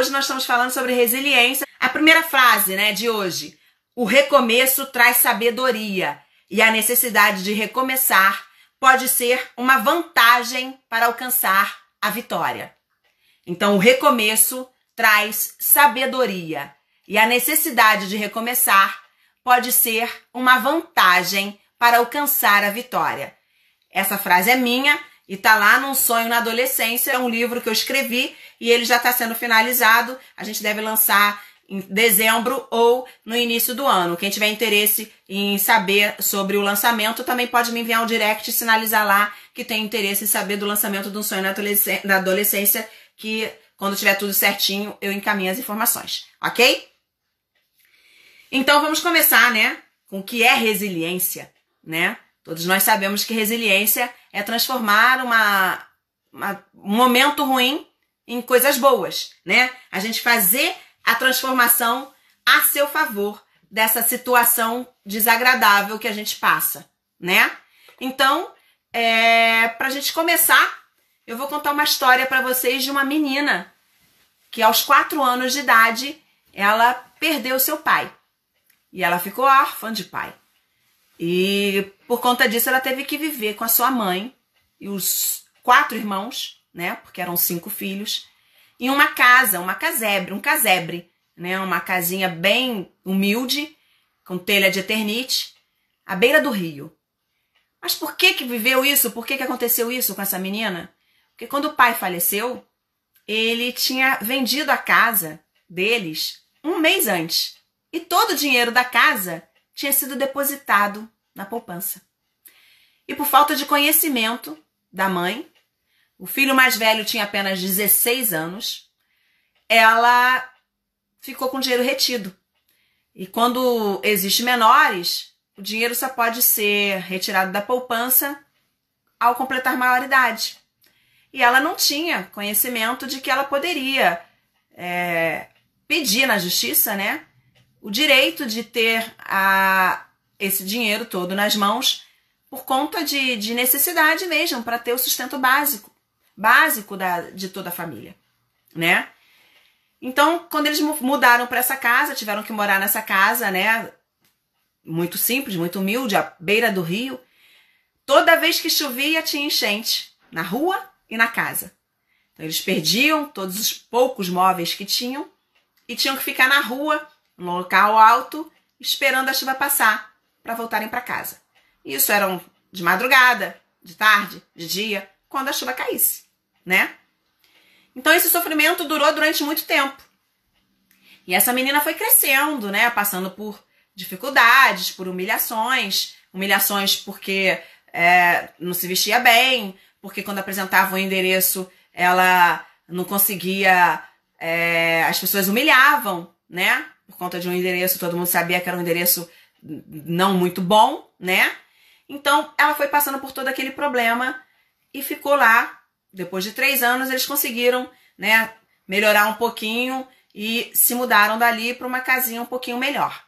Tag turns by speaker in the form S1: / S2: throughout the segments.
S1: hoje nós estamos falando sobre resiliência. A primeira frase, né, de hoje. O recomeço traz sabedoria e a necessidade de recomeçar pode ser uma vantagem para alcançar a vitória. Então, o recomeço traz sabedoria e a necessidade de recomeçar pode ser uma vantagem para alcançar a vitória. Essa frase é minha e tá lá num sonho na adolescência, é um livro que eu escrevi e ele já está sendo finalizado. A gente deve lançar em dezembro ou no início do ano. Quem tiver interesse em saber sobre o lançamento também pode me enviar um direct e sinalizar lá que tem interesse em saber do lançamento um sonho na adolescência, que quando tiver tudo certinho eu encaminho as informações, ok? Então vamos começar, né, com o que é resiliência, né? Todos nós sabemos que resiliência é transformar uma, uma, um momento ruim em coisas boas, né? A gente fazer a transformação a seu favor dessa situação desagradável que a gente passa, né? Então, é, para a gente começar, eu vou contar uma história para vocês de uma menina que aos quatro anos de idade ela perdeu seu pai e ela ficou órfã de pai. E por conta disso ela teve que viver com a sua mãe e os quatro irmãos, né? Porque eram cinco filhos, em uma casa, uma casebre, um casebre, né? Uma casinha bem humilde, com telha de eternite, à beira do rio. Mas por que que viveu isso? Por que que aconteceu isso com essa menina? Porque quando o pai faleceu, ele tinha vendido a casa deles um mês antes. E todo o dinheiro da casa tinha sido depositado na poupança. E por falta de conhecimento da mãe, o filho mais velho tinha apenas 16 anos, ela ficou com o dinheiro retido. E quando existe menores, o dinheiro só pode ser retirado da poupança ao completar maioridade. E ela não tinha conhecimento de que ela poderia é, pedir na justiça, né, o direito de ter a, esse dinheiro todo nas mãos por conta de, de necessidade mesmo, para ter o sustento básico, básico da, de toda a família, né? Então, quando eles mudaram para essa casa, tiveram que morar nessa casa, né? Muito simples, muito humilde, à beira do rio. Toda vez que chovia, tinha enchente na rua e na casa. Então, eles perdiam todos os poucos móveis que tinham e tinham que ficar na rua no local alto, esperando a chuva passar para voltarem para casa. Isso eram de madrugada, de tarde, de dia, quando a chuva caísse, né? Então esse sofrimento durou durante muito tempo. E essa menina foi crescendo, né? Passando por dificuldades, por humilhações, humilhações porque é, não se vestia bem, porque quando apresentava o endereço ela não conseguia, é, as pessoas humilhavam, né? Por conta de um endereço, todo mundo sabia que era um endereço não muito bom, né? Então ela foi passando por todo aquele problema e ficou lá. Depois de três anos, eles conseguiram, né, melhorar um pouquinho e se mudaram dali para uma casinha um pouquinho melhor.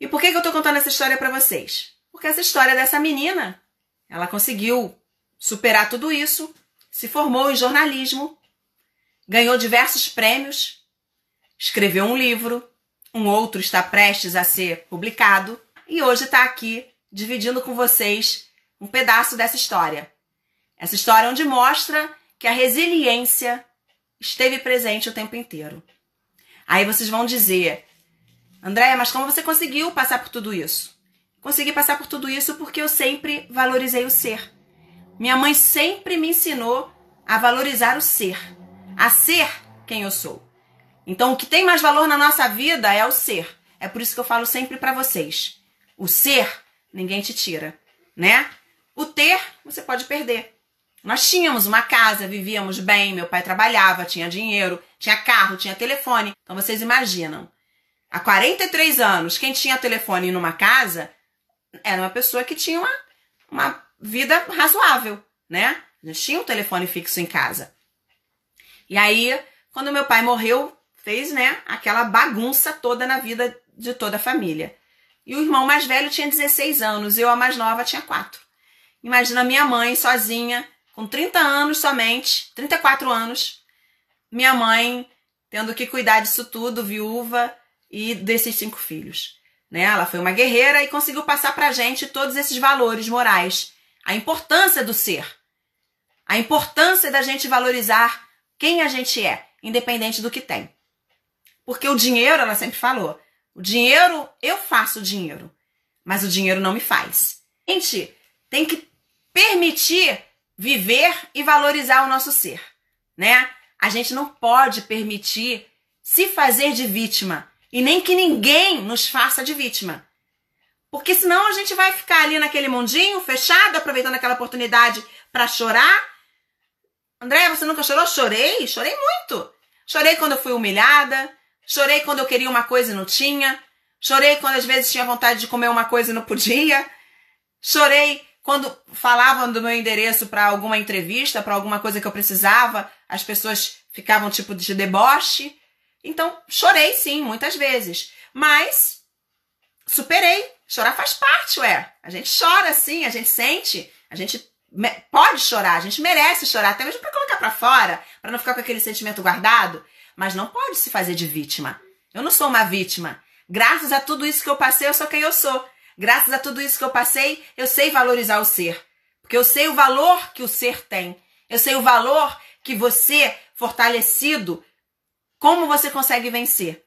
S1: E por que, que eu tô contando essa história para vocês? Porque essa história dessa menina, ela conseguiu superar tudo isso, se formou em jornalismo, ganhou diversos prêmios escreveu um livro, um outro está prestes a ser publicado e hoje está aqui dividindo com vocês um pedaço dessa história. Essa história onde mostra que a resiliência esteve presente o tempo inteiro. Aí vocês vão dizer, Andréia, mas como você conseguiu passar por tudo isso? Consegui passar por tudo isso porque eu sempre valorizei o ser. Minha mãe sempre me ensinou a valorizar o ser, a ser quem eu sou. Então, o que tem mais valor na nossa vida é o ser. É por isso que eu falo sempre para vocês. O ser, ninguém te tira, né? O ter, você pode perder. Nós tínhamos uma casa, vivíamos bem, meu pai trabalhava, tinha dinheiro, tinha carro, tinha telefone. Então vocês imaginam, há 43 anos, quem tinha telefone numa casa era uma pessoa que tinha uma, uma vida razoável, né? Gente tinha um telefone fixo em casa. E aí, quando meu pai morreu, fez, né, aquela bagunça toda na vida de toda a família. E o irmão mais velho tinha 16 anos, eu, a mais nova, tinha 4. Imagina minha mãe sozinha, com 30 anos somente, 34 anos, minha mãe tendo que cuidar disso tudo, viúva e desses cinco filhos. Né? Ela foi uma guerreira e conseguiu passar pra gente todos esses valores morais. A importância do ser. A importância da gente valorizar quem a gente é, independente do que tem. Porque o dinheiro, ela sempre falou, o dinheiro, eu faço dinheiro, mas o dinheiro não me faz. Gente tem que permitir viver e valorizar o nosso ser, né? A gente não pode permitir se fazer de vítima e nem que ninguém nos faça de vítima. Porque senão a gente vai ficar ali naquele mundinho fechado, aproveitando aquela oportunidade para chorar. André, você nunca chorou? Chorei, chorei muito. Chorei quando eu fui humilhada, chorei quando eu queria uma coisa e não tinha, chorei quando às vezes tinha vontade de comer uma coisa e não podia, chorei quando falavam do meu endereço para alguma entrevista, para alguma coisa que eu precisava, as pessoas ficavam tipo de deboche. Então, chorei sim, muitas vezes. Mas superei. Chorar faz parte, ué. A gente chora sim, a gente sente, a gente pode chorar, a gente merece chorar, até mesmo para colocar para fora, para não ficar com aquele sentimento guardado, mas não pode se fazer de vítima. Eu não sou uma vítima. Graças a tudo isso que eu passei, eu sou quem eu sou. Graças a tudo isso que eu passei, eu sei valorizar o ser. Porque eu sei o valor que o ser tem. Eu sei o valor que você, fortalecido, como você consegue vencer,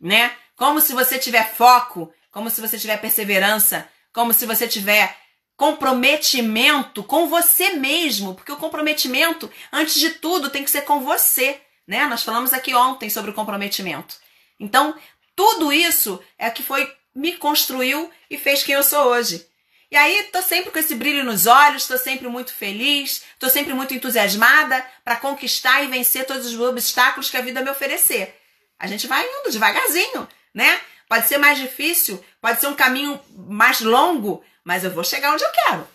S1: né? Como se você tiver foco, como se você tiver perseverança, como se você tiver comprometimento com você mesmo, porque o comprometimento, antes de tudo, tem que ser com você, né? Nós falamos aqui ontem sobre o comprometimento. Então, tudo isso é que foi me construiu e fez quem eu sou hoje. E aí tô sempre com esse brilho nos olhos, tô sempre muito feliz, tô sempre muito entusiasmada para conquistar e vencer todos os obstáculos que a vida me oferecer. A gente vai indo devagarzinho, né? Pode ser mais difícil, pode ser um caminho mais longo, mas eu vou chegar onde eu quero.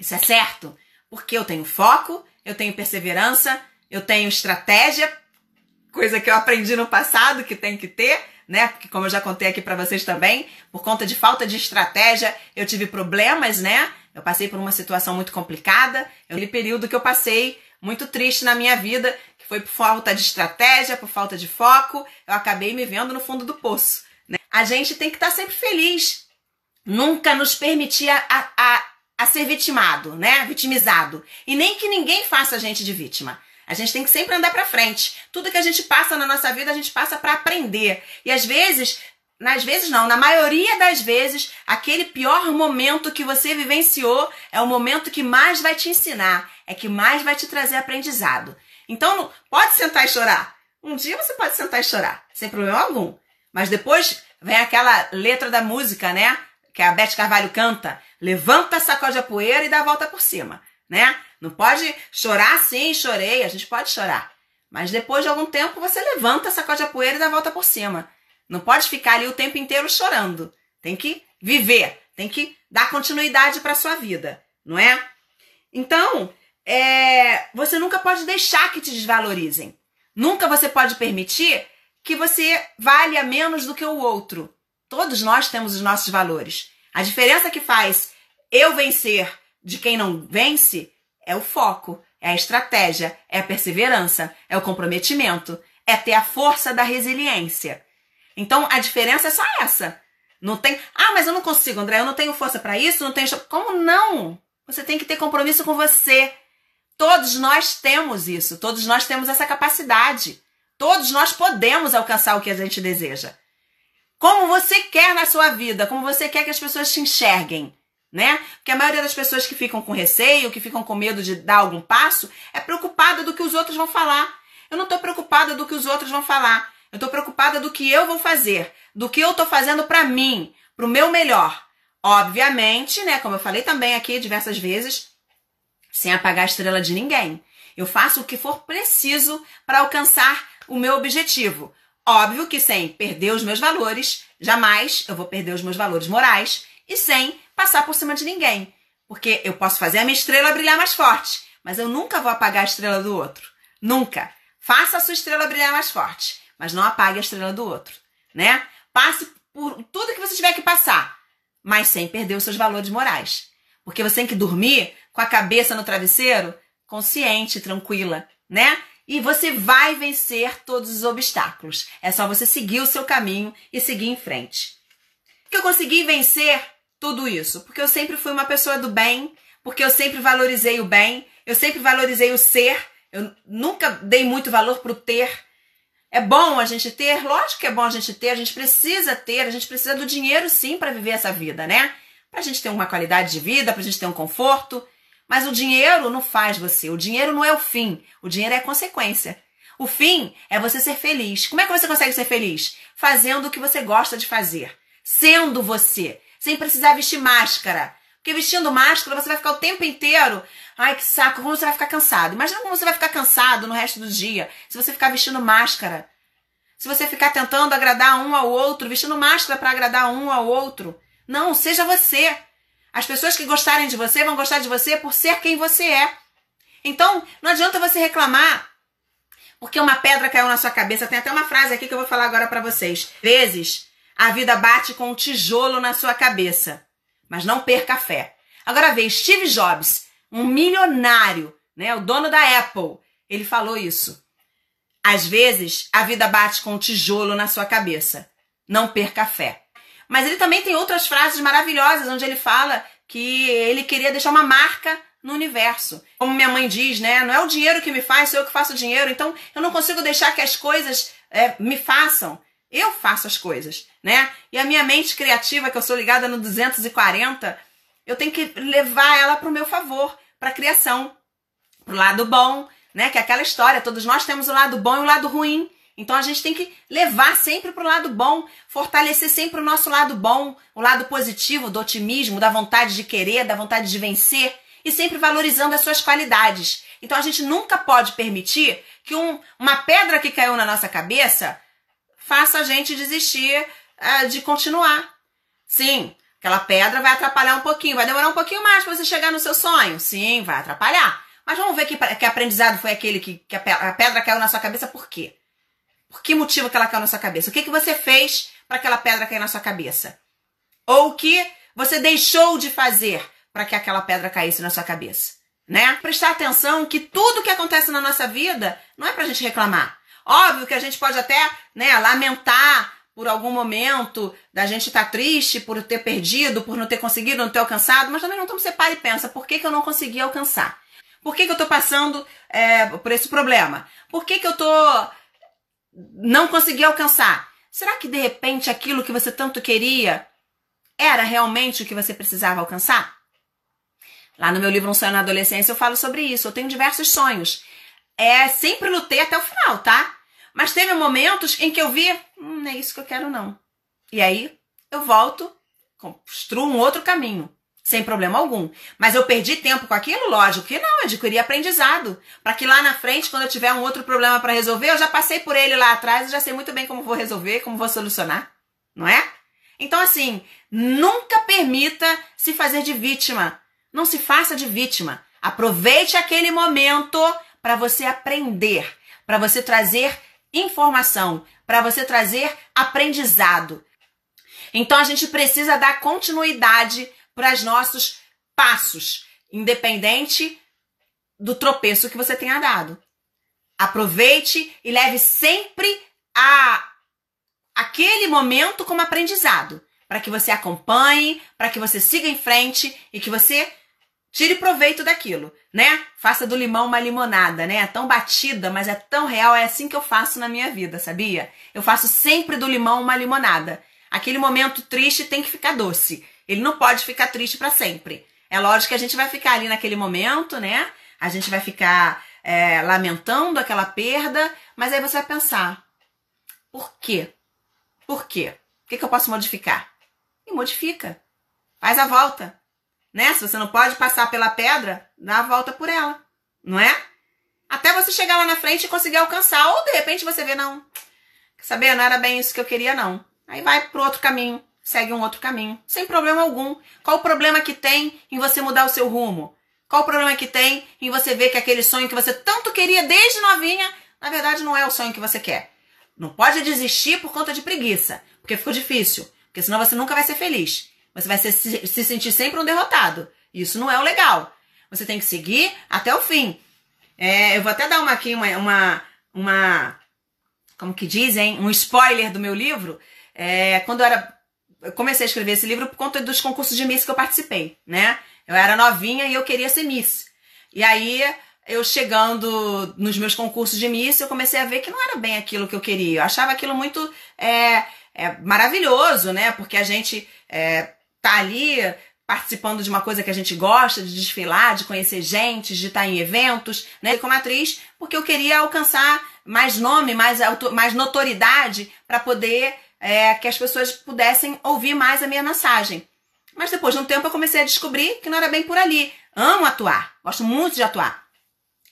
S1: Isso é certo, porque eu tenho foco, eu tenho perseverança, eu tenho estratégia, coisa que eu aprendi no passado que tem que ter, né? Porque como eu já contei aqui para vocês também, por conta de falta de estratégia, eu tive problemas, né? Eu passei por uma situação muito complicada, aquele período que eu passei muito triste na minha vida, que foi por falta de estratégia, por falta de foco, eu acabei me vendo no fundo do poço. Né? A gente tem que estar tá sempre feliz, nunca nos permitir a, a, a ser vitimado, né? Vitimizado. E nem que ninguém faça a gente de vítima. A gente tem que sempre andar para frente. Tudo que a gente passa na nossa vida, a gente passa para aprender. E às vezes, nas vezes não, na maioria das vezes, aquele pior momento que você vivenciou é o momento que mais vai te ensinar, é que mais vai te trazer aprendizado. Então, pode sentar e chorar. Um dia você pode sentar e chorar, sem problema algum. Mas depois vem aquela letra da música, né? Que a Beth Carvalho canta: levanta, sacode a poeira e dá a volta por cima, né? Não pode chorar sim, chorei, a gente pode chorar. Mas depois de algum tempo você levanta, sacode a poeira e dá a volta por cima. Não pode ficar ali o tempo inteiro chorando. Tem que viver, tem que dar continuidade para sua vida, não é? Então, é, você nunca pode deixar que te desvalorizem. Nunca você pode permitir que você valha menos do que o outro. Todos nós temos os nossos valores. A diferença que faz eu vencer de quem não vence é o foco, é a estratégia, é a perseverança, é o comprometimento, é ter a força da resiliência. Então a diferença é só essa. Não tem, ah, mas eu não consigo, André, eu não tenho força para isso, não tenho. Como não? Você tem que ter compromisso com você. Todos nós temos isso, todos nós temos essa capacidade. Todos nós podemos alcançar o que a gente deseja. Como você quer na sua vida, como você quer que as pessoas te enxerguem né? Porque a maioria das pessoas que ficam com receio, que ficam com medo de dar algum passo, é preocupada do que os outros vão falar. Eu não estou preocupada do que os outros vão falar. Eu estou preocupada do que eu vou fazer, do que eu estou fazendo para mim, para o meu melhor. Obviamente, né? Como eu falei também aqui diversas vezes, sem apagar a estrela de ninguém. Eu faço o que for preciso para alcançar o meu objetivo. Óbvio que sem perder os meus valores, jamais eu vou perder os meus valores morais e sem passar por cima de ninguém. Porque eu posso fazer a minha estrela brilhar mais forte, mas eu nunca vou apagar a estrela do outro. Nunca. Faça a sua estrela brilhar mais forte, mas não apague a estrela do outro, né? Passe por tudo que você tiver que passar, mas sem perder os seus valores morais. Porque você tem que dormir com a cabeça no travesseiro, consciente, tranquila, né? e você vai vencer todos os obstáculos. É só você seguir o seu caminho e seguir em frente. Que eu consegui vencer tudo isso porque eu sempre fui uma pessoa do bem, porque eu sempre valorizei o bem, eu sempre valorizei o ser, eu nunca dei muito valor pro ter. É bom a gente ter, lógico que é bom a gente ter, a gente precisa ter, a gente precisa do dinheiro sim para viver essa vida, né? Pra gente ter uma qualidade de vida, pra gente ter um conforto. Mas o dinheiro não faz você. O dinheiro não é o fim. O dinheiro é consequência. O fim é você ser feliz. Como é que você consegue ser feliz? Fazendo o que você gosta de fazer. Sendo você. Sem precisar vestir máscara. Porque vestindo máscara você vai ficar o tempo inteiro. Ai, que saco, como você vai ficar cansado. Imagina como você vai ficar cansado no resto do dia se você ficar vestindo máscara. Se você ficar tentando agradar um ao outro, vestindo máscara para agradar um ao outro. Não, seja você. As pessoas que gostarem de você vão gostar de você por ser quem você é. Então, não adianta você reclamar porque uma pedra caiu na sua cabeça. Tem até uma frase aqui que eu vou falar agora para vocês. Vezes a vida bate com um tijolo na sua cabeça, mas não perca a fé. Agora vê, Steve Jobs, um milionário, né, o dono da Apple, ele falou isso. Às vezes a vida bate com um tijolo na sua cabeça. Não perca a fé. Mas ele também tem outras frases maravilhosas onde ele fala que ele queria deixar uma marca no universo. Como minha mãe diz, né? Não é o dinheiro que me faz, sou eu que faço o dinheiro. Então eu não consigo deixar que as coisas é, me façam. Eu faço as coisas, né? E a minha mente criativa, que eu sou ligada no 240, eu tenho que levar ela para o meu favor, para a criação, para o lado bom, né? Que é aquela história, todos nós temos o lado bom e o lado ruim. Então a gente tem que levar sempre para o lado bom, fortalecer sempre o nosso lado bom, o lado positivo do otimismo, da vontade de querer, da vontade de vencer e sempre valorizando as suas qualidades. Então a gente nunca pode permitir que um, uma pedra que caiu na nossa cabeça faça a gente desistir uh, de continuar. Sim, aquela pedra vai atrapalhar um pouquinho, vai demorar um pouquinho mais para você chegar no seu sonho. Sim, vai atrapalhar. Mas vamos ver que, que aprendizado foi aquele que, que a pedra caiu na sua cabeça por quê? Por que motivo que ela caiu na sua cabeça? O que, que você fez para aquela pedra cair na sua cabeça? Ou o que você deixou de fazer para que aquela pedra caísse na sua cabeça? Né? Prestar atenção que tudo que acontece na nossa vida não é para a gente reclamar. Óbvio que a gente pode até né, lamentar por algum momento da gente estar tá triste por ter perdido, por não ter conseguido, não ter alcançado, mas também não estamos você para e pensa, por que, que eu não consegui alcançar? Por que, que eu estou passando é, por esse problema? Por que, que eu estou não conseguia alcançar. Será que de repente aquilo que você tanto queria era realmente o que você precisava alcançar? Lá no meu livro Um Sonho na Adolescência eu falo sobre isso. Eu tenho diversos sonhos. É, sempre lutei até o final, tá? Mas teve momentos em que eu vi, hum, não é isso que eu quero não. E aí eu volto, construo um outro caminho sem problema algum. Mas eu perdi tempo com aquilo? Lógico que não, adquiri aprendizado. Para que lá na frente, quando eu tiver um outro problema para resolver, eu já passei por ele lá atrás e já sei muito bem como vou resolver, como vou solucionar. Não é? Então, assim, nunca permita se fazer de vítima. Não se faça de vítima. Aproveite aquele momento para você aprender, para você trazer informação, para você trazer aprendizado. Então a gente precisa dar continuidade para os nossos passos, independente do tropeço que você tenha dado. Aproveite e leve sempre a aquele momento como aprendizado, para que você acompanhe, para que você siga em frente e que você tire proveito daquilo, né? Faça do limão uma limonada, né? É tão batida, mas é tão real, é assim que eu faço na minha vida, sabia? Eu faço sempre do limão uma limonada. Aquele momento triste tem que ficar doce. Ele não pode ficar triste para sempre. É lógico que a gente vai ficar ali naquele momento, né? A gente vai ficar é, lamentando aquela perda, mas aí você vai pensar: por quê? Por quê? O que, que eu posso modificar? E modifica. Faz a volta. Né? Se você não pode passar pela pedra, dá a volta por ela. Não é? Até você chegar lá na frente e conseguir alcançar. Ou de repente você vê, não. Saber? Não era bem isso que eu queria, não. Aí vai pro outro caminho segue um outro caminho, sem problema algum. Qual o problema que tem em você mudar o seu rumo? Qual o problema que tem em você ver que aquele sonho que você tanto queria desde novinha, na verdade não é o sonho que você quer? Não pode desistir por conta de preguiça, porque ficou difícil, porque senão você nunca vai ser feliz. Você vai se, se sentir sempre um derrotado. Isso não é o legal. Você tem que seguir até o fim. É, eu vou até dar uma aqui, uma, uma, uma como que dizem, um spoiler do meu livro. É, quando eu era. Eu comecei a escrever esse livro por conta dos concursos de Miss que eu participei, né? Eu era novinha e eu queria ser Miss. E aí, eu chegando nos meus concursos de Miss, eu comecei a ver que não era bem aquilo que eu queria. Eu achava aquilo muito é, é maravilhoso, né? Porque a gente é, tá ali participando de uma coisa que a gente gosta, de desfilar, de conhecer gente, de estar em eventos, né? Como atriz, porque eu queria alcançar mais nome, mais, mais notoriedade para poder é, que as pessoas pudessem ouvir mais a minha mensagem. Mas depois de um tempo eu comecei a descobrir que não era bem por ali. Amo atuar, gosto muito de atuar.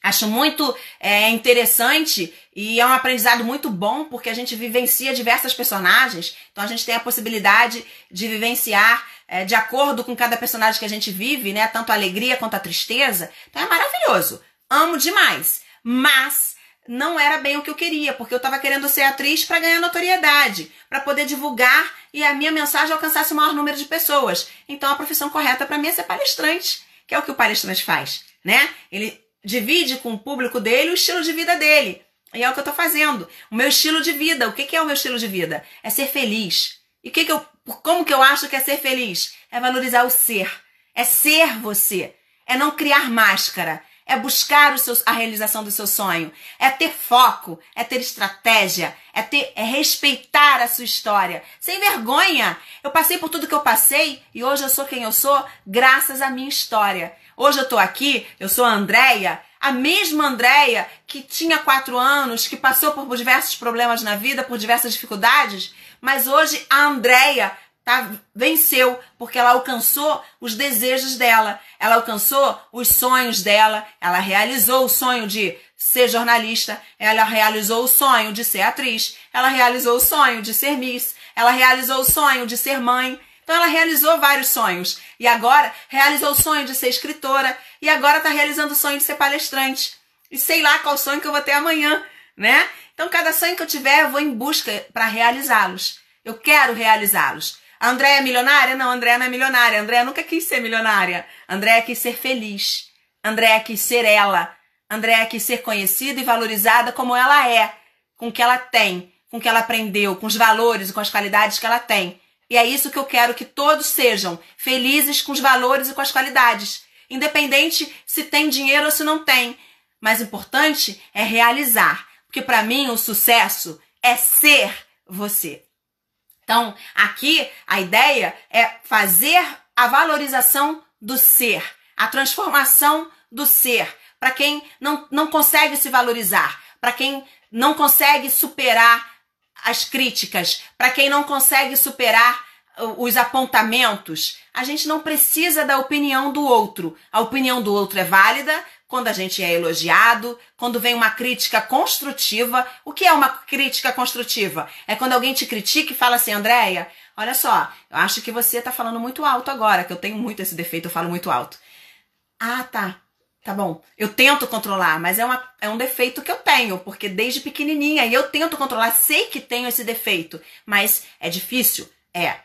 S1: Acho muito é, interessante e é um aprendizado muito bom porque a gente vivencia diversas personagens, então a gente tem a possibilidade de vivenciar é, de acordo com cada personagem que a gente vive, né? Tanto a alegria quanto a tristeza. Então é maravilhoso. Amo demais. Mas não era bem o que eu queria, porque eu estava querendo ser atriz para ganhar notoriedade, para poder divulgar e a minha mensagem alcançasse o maior número de pessoas. Então a profissão correta para mim é ser palestrante, que é o que o palestrante faz, né? Ele divide com o público dele o estilo de vida dele. E é o que eu tô fazendo. O meu estilo de vida. O que, que é o meu estilo de vida? É ser feliz. E o que, que eu. Como que eu acho que é ser feliz? É valorizar o ser. É ser você. É não criar máscara. É buscar seu, a realização do seu sonho. É ter foco. É ter estratégia. É, ter, é respeitar a sua história. Sem vergonha. Eu passei por tudo que eu passei e hoje eu sou quem eu sou graças à minha história. Hoje eu tô aqui, eu sou a Andréia, a mesma Andréia que tinha quatro anos, que passou por diversos problemas na vida, por diversas dificuldades, mas hoje a Andréia tá, venceu, porque ela alcançou os desejos dela, ela alcançou os sonhos dela, ela realizou o sonho de ser jornalista, ela realizou o sonho de ser atriz, ela realizou o sonho de ser Miss, ela realizou o sonho de ser mãe, então ela realizou vários sonhos. E agora realizou o sonho de ser escritora. E agora está realizando o sonho de ser palestrante. E sei lá qual sonho que eu vou ter amanhã, né? Então, cada sonho que eu tiver, eu vou em busca para realizá-los. Eu quero realizá-los. A Andréia é milionária? Não, a Andréia não é milionária. A Andréia nunca quis ser milionária. A Andréia quis ser feliz. A Andréia quis ser ela. A Andréia quis ser conhecida e valorizada como ela é, com o que ela tem, com o que ela aprendeu, com os valores e com as qualidades que ela tem. E é isso que eu quero que todos sejam felizes com os valores e com as qualidades, independente se tem dinheiro ou se não tem. Mas o importante é realizar, porque para mim o sucesso é ser você. Então, aqui a ideia é fazer a valorização do ser, a transformação do ser, para quem não, não consegue se valorizar, para quem não consegue superar as críticas, para quem não consegue superar os apontamentos, a gente não precisa da opinião do outro. A opinião do outro é válida quando a gente é elogiado, quando vem uma crítica construtiva. O que é uma crítica construtiva? É quando alguém te critica e fala assim, Andréia, olha só, eu acho que você está falando muito alto agora, que eu tenho muito esse defeito, eu falo muito alto. Ah, tá. Tá bom. Eu tento controlar, mas é, uma, é um defeito que eu tenho, porque desde pequenininha e eu tento controlar, sei que tenho esse defeito, mas é difícil? É.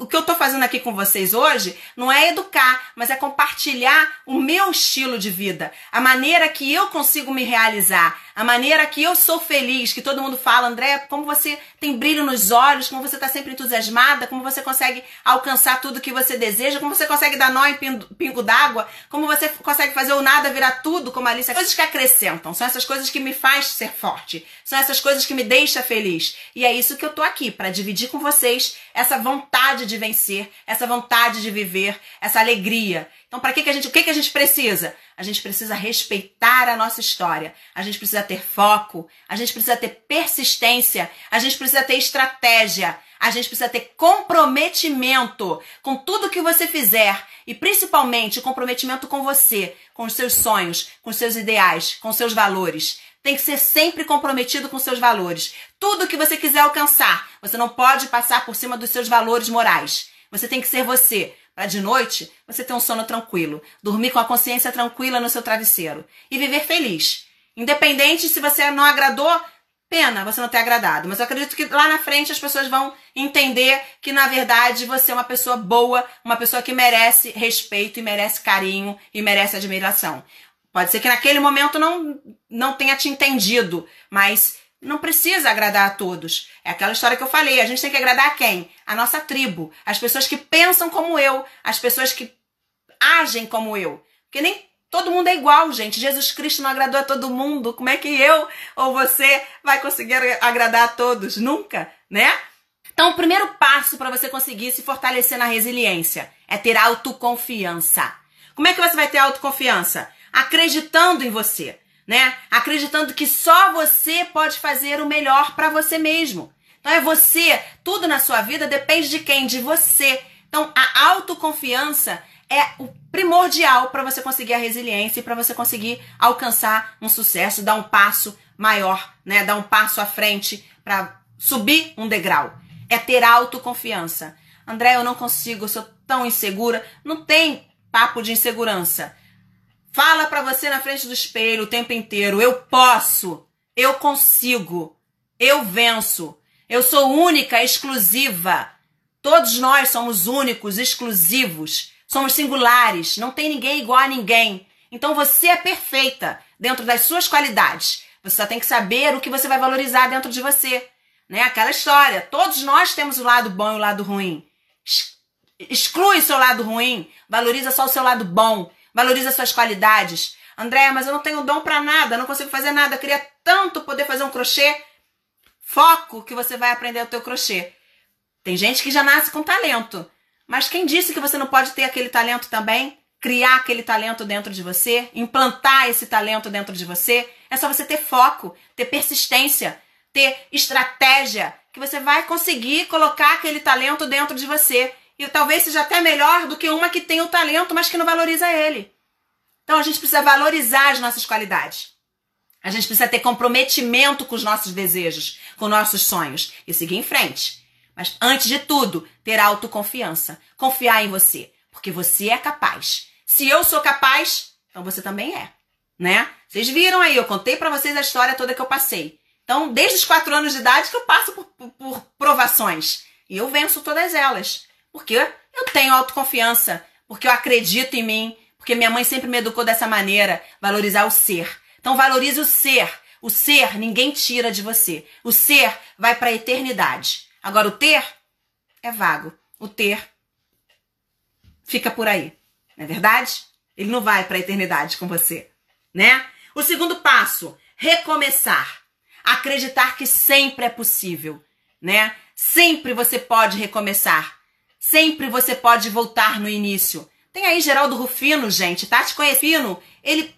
S1: O que eu tô fazendo aqui com vocês hoje não é educar, mas é compartilhar o meu estilo de vida, a maneira que eu consigo me realizar, a maneira que eu sou feliz, que todo mundo fala, André, como você tem brilho nos olhos, como você está sempre entusiasmada, como você consegue alcançar tudo que você deseja, como você consegue dar nó em pingo d'água, como você consegue fazer o nada virar tudo, como a Alice. Coisas que acrescentam, são essas coisas que me faz ser forte, são essas coisas que me deixam feliz. E é isso que eu tô aqui, para dividir com vocês essa vontade de vencer, essa vontade de viver, essa alegria. Então, para que, que a gente, o que, que a gente precisa? A gente precisa respeitar a nossa história. A gente precisa ter foco. A gente precisa ter persistência. A gente precisa ter estratégia. A gente precisa ter comprometimento com tudo que você fizer e principalmente comprometimento com você, com os seus sonhos, com os seus ideais, com os seus valores. Tem que ser sempre comprometido com seus valores. Tudo que você quiser alcançar, você não pode passar por cima dos seus valores morais. Você tem que ser você para de noite você ter um sono tranquilo, dormir com a consciência tranquila no seu travesseiro e viver feliz. Independente se você não agradou, pena você não ter agradado. Mas eu acredito que lá na frente as pessoas vão entender que na verdade você é uma pessoa boa, uma pessoa que merece respeito e merece carinho e merece admiração. Pode ser que naquele momento não, não tenha te entendido, mas não precisa agradar a todos. É aquela história que eu falei. A gente tem que agradar a quem? A nossa tribo. As pessoas que pensam como eu. As pessoas que agem como eu. Porque nem todo mundo é igual, gente. Jesus Cristo não agradou a todo mundo. Como é que eu ou você vai conseguir agradar a todos? Nunca, né? Então, o primeiro passo para você conseguir se fortalecer na resiliência é ter autoconfiança. Como é que você vai ter autoconfiança? Acreditando em você, né? Acreditando que só você pode fazer o melhor para você mesmo. Então é você, tudo na sua vida depende de quem? De você. Então, a autoconfiança é o primordial para você conseguir a resiliência e para você conseguir alcançar um sucesso, dar um passo maior, né? Dar um passo à frente para subir um degrau. É ter autoconfiança. André, eu não consigo, eu sou tão insegura. Não tem papo de insegurança. Fala para você na frente do espelho o tempo inteiro: eu posso, eu consigo, eu venço, eu sou única, exclusiva. Todos nós somos únicos, exclusivos. Somos singulares, não tem ninguém igual a ninguém. Então você é perfeita dentro das suas qualidades. Você só tem que saber o que você vai valorizar dentro de você. Né? Aquela história. Todos nós temos o lado bom e o lado ruim. Exclui o seu lado ruim, valoriza só o seu lado bom, valoriza suas qualidades. André, mas eu não tenho dom para nada, não consigo fazer nada. Eu queria tanto poder fazer um crochê. Foco que você vai aprender o teu crochê. Tem gente que já nasce com talento. Mas quem disse que você não pode ter aquele talento também? Criar aquele talento dentro de você, implantar esse talento dentro de você. É só você ter foco, ter persistência, ter estratégia, que você vai conseguir colocar aquele talento dentro de você. E talvez seja até melhor do que uma que tem o talento, mas que não valoriza ele. Então a gente precisa valorizar as nossas qualidades. A gente precisa ter comprometimento com os nossos desejos, com nossos sonhos e seguir em frente. Mas antes de tudo, ter autoconfiança. Confiar em você. Porque você é capaz. Se eu sou capaz, então você também é. Né? Vocês viram aí, eu contei para vocês a história toda que eu passei. Então, desde os quatro anos de idade que eu passo por, por, por provações. E eu venço todas elas. Porque eu tenho autoconfiança. Porque eu acredito em mim. Porque minha mãe sempre me educou dessa maneira. Valorizar o ser. Então, valorize o ser. O ser ninguém tira de você. O ser vai para a eternidade. Agora, o ter é vago. O ter fica por aí. Não é verdade? Ele não vai para a eternidade com você, né? O segundo passo, recomeçar. Acreditar que sempre é possível, né? Sempre você pode recomeçar. Sempre você pode voltar no início. Tem aí Geraldo Rufino, gente, Tati Conhecino. Ele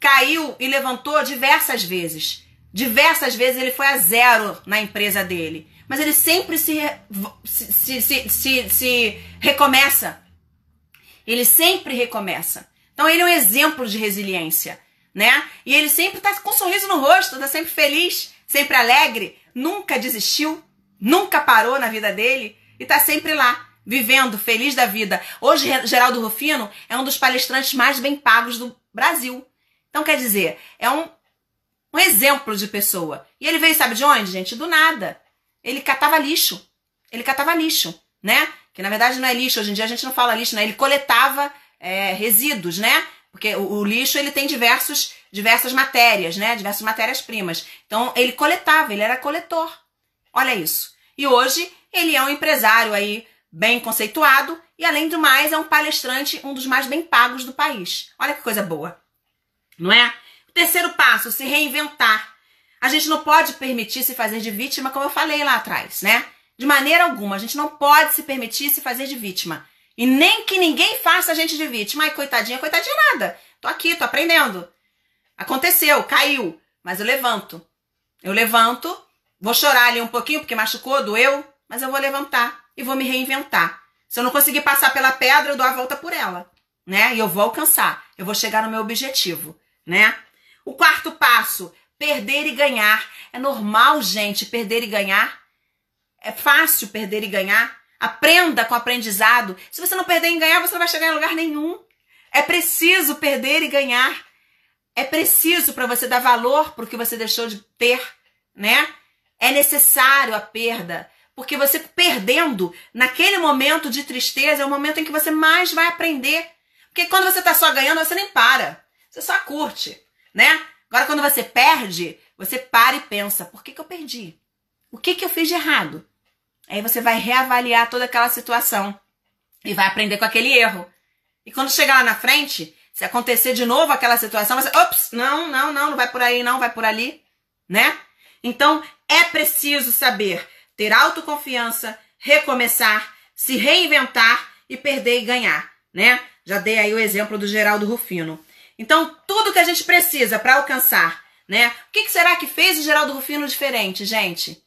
S1: caiu e levantou diversas vezes. Diversas vezes ele foi a zero na empresa dele mas ele sempre se, se, se, se, se recomeça. Ele sempre recomeça. Então ele é um exemplo de resiliência, né? E ele sempre está com um sorriso no rosto, está sempre feliz, sempre alegre, nunca desistiu, nunca parou na vida dele e está sempre lá, vivendo, feliz da vida. Hoje, Geraldo Rufino é um dos palestrantes mais bem pagos do Brasil. Então, quer dizer, é um, um exemplo de pessoa. E ele veio, sabe de onde, gente? Do nada ele catava lixo. Ele catava lixo, né? Que na verdade não é lixo, hoje em dia a gente não fala lixo, né? Ele coletava é, resíduos, né? Porque o, o, lixo ele tem diversos, diversas matérias, né? Diversas matérias-primas. Então ele coletava, ele era coletor. Olha isso. E hoje ele é um empresário aí bem conceituado e além do mais é um palestrante, um dos mais bem pagos do país. Olha que coisa boa. Não é? O terceiro passo, se reinventar. A gente não pode permitir se fazer de vítima, como eu falei lá atrás, né? De maneira alguma, a gente não pode se permitir se fazer de vítima. E nem que ninguém faça a gente de vítima. Ai, coitadinha, coitadinha nada. Tô aqui, tô aprendendo. Aconteceu, caiu, mas eu levanto. Eu levanto, vou chorar ali um pouquinho porque machucou, doeu, mas eu vou levantar e vou me reinventar. Se eu não conseguir passar pela pedra, eu dou a volta por ela, né? E eu vou alcançar. Eu vou chegar no meu objetivo, né? O quarto passo Perder e ganhar. É normal, gente, perder e ganhar. É fácil perder e ganhar. Aprenda com o aprendizado. Se você não perder e ganhar, você não vai chegar em lugar nenhum. É preciso perder e ganhar. É preciso para você dar valor para o que você deixou de ter, né? É necessário a perda, porque você perdendo naquele momento de tristeza é o momento em que você mais vai aprender. Porque quando você está só ganhando, você nem para. você só curte, né? Agora, quando você perde, você para e pensa: por que, que eu perdi? O que, que eu fiz de errado? Aí você vai reavaliar toda aquela situação e vai aprender com aquele erro. E quando chegar lá na frente, se acontecer de novo aquela situação, você, ops, não, não, não, não vai por aí, não, vai por ali, né? Então, é preciso saber ter autoconfiança, recomeçar, se reinventar e perder e ganhar, né? Já dei aí o exemplo do Geraldo Rufino. Então, tudo que a gente precisa para alcançar, né? O que, que será que fez o Geraldo Rufino diferente, gente?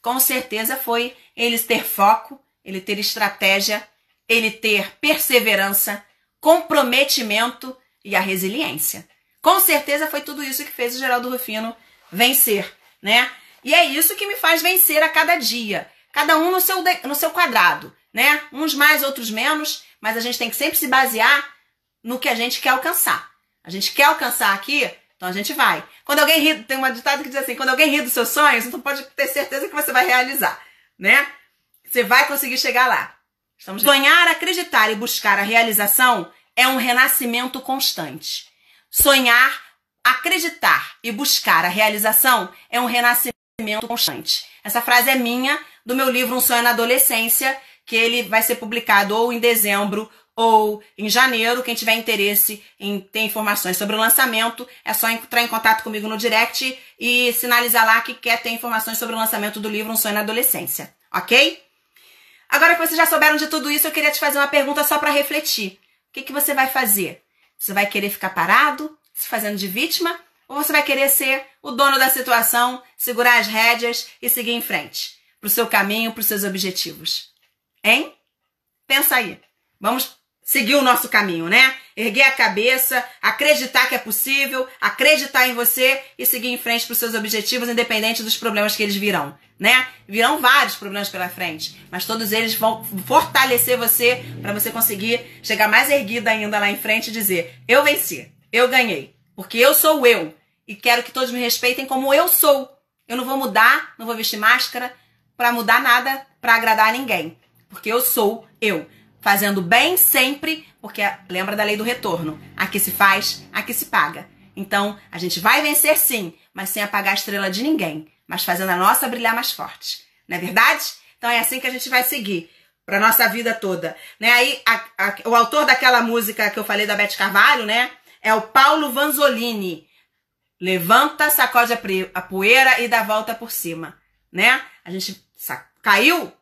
S1: Com certeza foi ele ter foco, ele ter estratégia, ele ter perseverança, comprometimento e a resiliência. Com certeza foi tudo isso que fez o Geraldo Rufino vencer, né? E é isso que me faz vencer a cada dia. Cada um no seu, no seu quadrado, né? Uns mais, outros menos, mas a gente tem que sempre se basear no que a gente quer alcançar. A gente quer alcançar aqui, então a gente vai. Quando alguém ri, tem uma ditado que diz assim: quando alguém ri dos seus sonhos, então pode ter certeza que você vai realizar, né? Você vai conseguir chegar lá. Estamos sonhar, acreditar e buscar a realização é um renascimento constante. Sonhar, acreditar e buscar a realização é um renascimento constante. Essa frase é minha do meu livro Um Sonho na Adolescência, que ele vai ser publicado ou em dezembro ou em janeiro. Quem tiver interesse em ter informações sobre o lançamento, é só entrar em contato comigo no direct e sinalizar lá que quer ter informações sobre o lançamento do livro Um Sonho na Adolescência, ok? Agora que vocês já souberam de tudo isso, eu queria te fazer uma pergunta só para refletir. O que, que você vai fazer? Você vai querer ficar parado, se fazendo de vítima? Ou você vai querer ser o dono da situação, segurar as rédeas e seguir em frente? Para o seu caminho, para os seus objetivos? Hein? Pensa aí. Vamos seguir o nosso caminho, né? Erguer a cabeça, acreditar que é possível, acreditar em você e seguir em frente para os seus objetivos, independente dos problemas que eles virão, né? Virão vários problemas pela frente, mas todos eles vão fortalecer você para você conseguir chegar mais erguida ainda lá em frente e dizer: eu venci, eu ganhei, porque eu sou eu e quero que todos me respeitem como eu sou. Eu não vou mudar, não vou vestir máscara para mudar nada, para agradar ninguém, porque eu sou eu fazendo bem sempre, porque lembra da lei do retorno. Aqui se faz, aqui se paga. Então, a gente vai vencer sim, mas sem apagar a estrela de ninguém, mas fazendo a nossa brilhar mais forte. Não é verdade? Então é assim que a gente vai seguir para nossa vida toda, né? Aí a, a, o autor daquela música que eu falei da Beth Carvalho, né, é o Paulo Vanzolini. Levanta, sacode a, poeira e dá volta por cima, né? A gente caiu,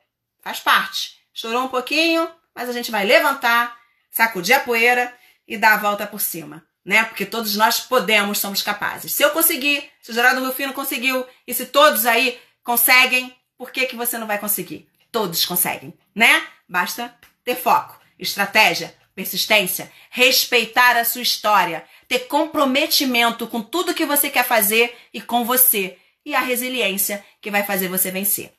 S1: faz parte. Chorou um pouquinho, mas a gente vai levantar, sacudir a poeira e dar a volta por cima, né? Porque todos nós podemos, somos capazes. Se eu conseguir, se o Geraldo Rufino conseguiu, e se todos aí conseguem, por que, que você não vai conseguir? Todos conseguem, né? Basta ter foco, estratégia, persistência, respeitar a sua história, ter comprometimento com tudo que você quer fazer e com você, e a resiliência que vai fazer você vencer.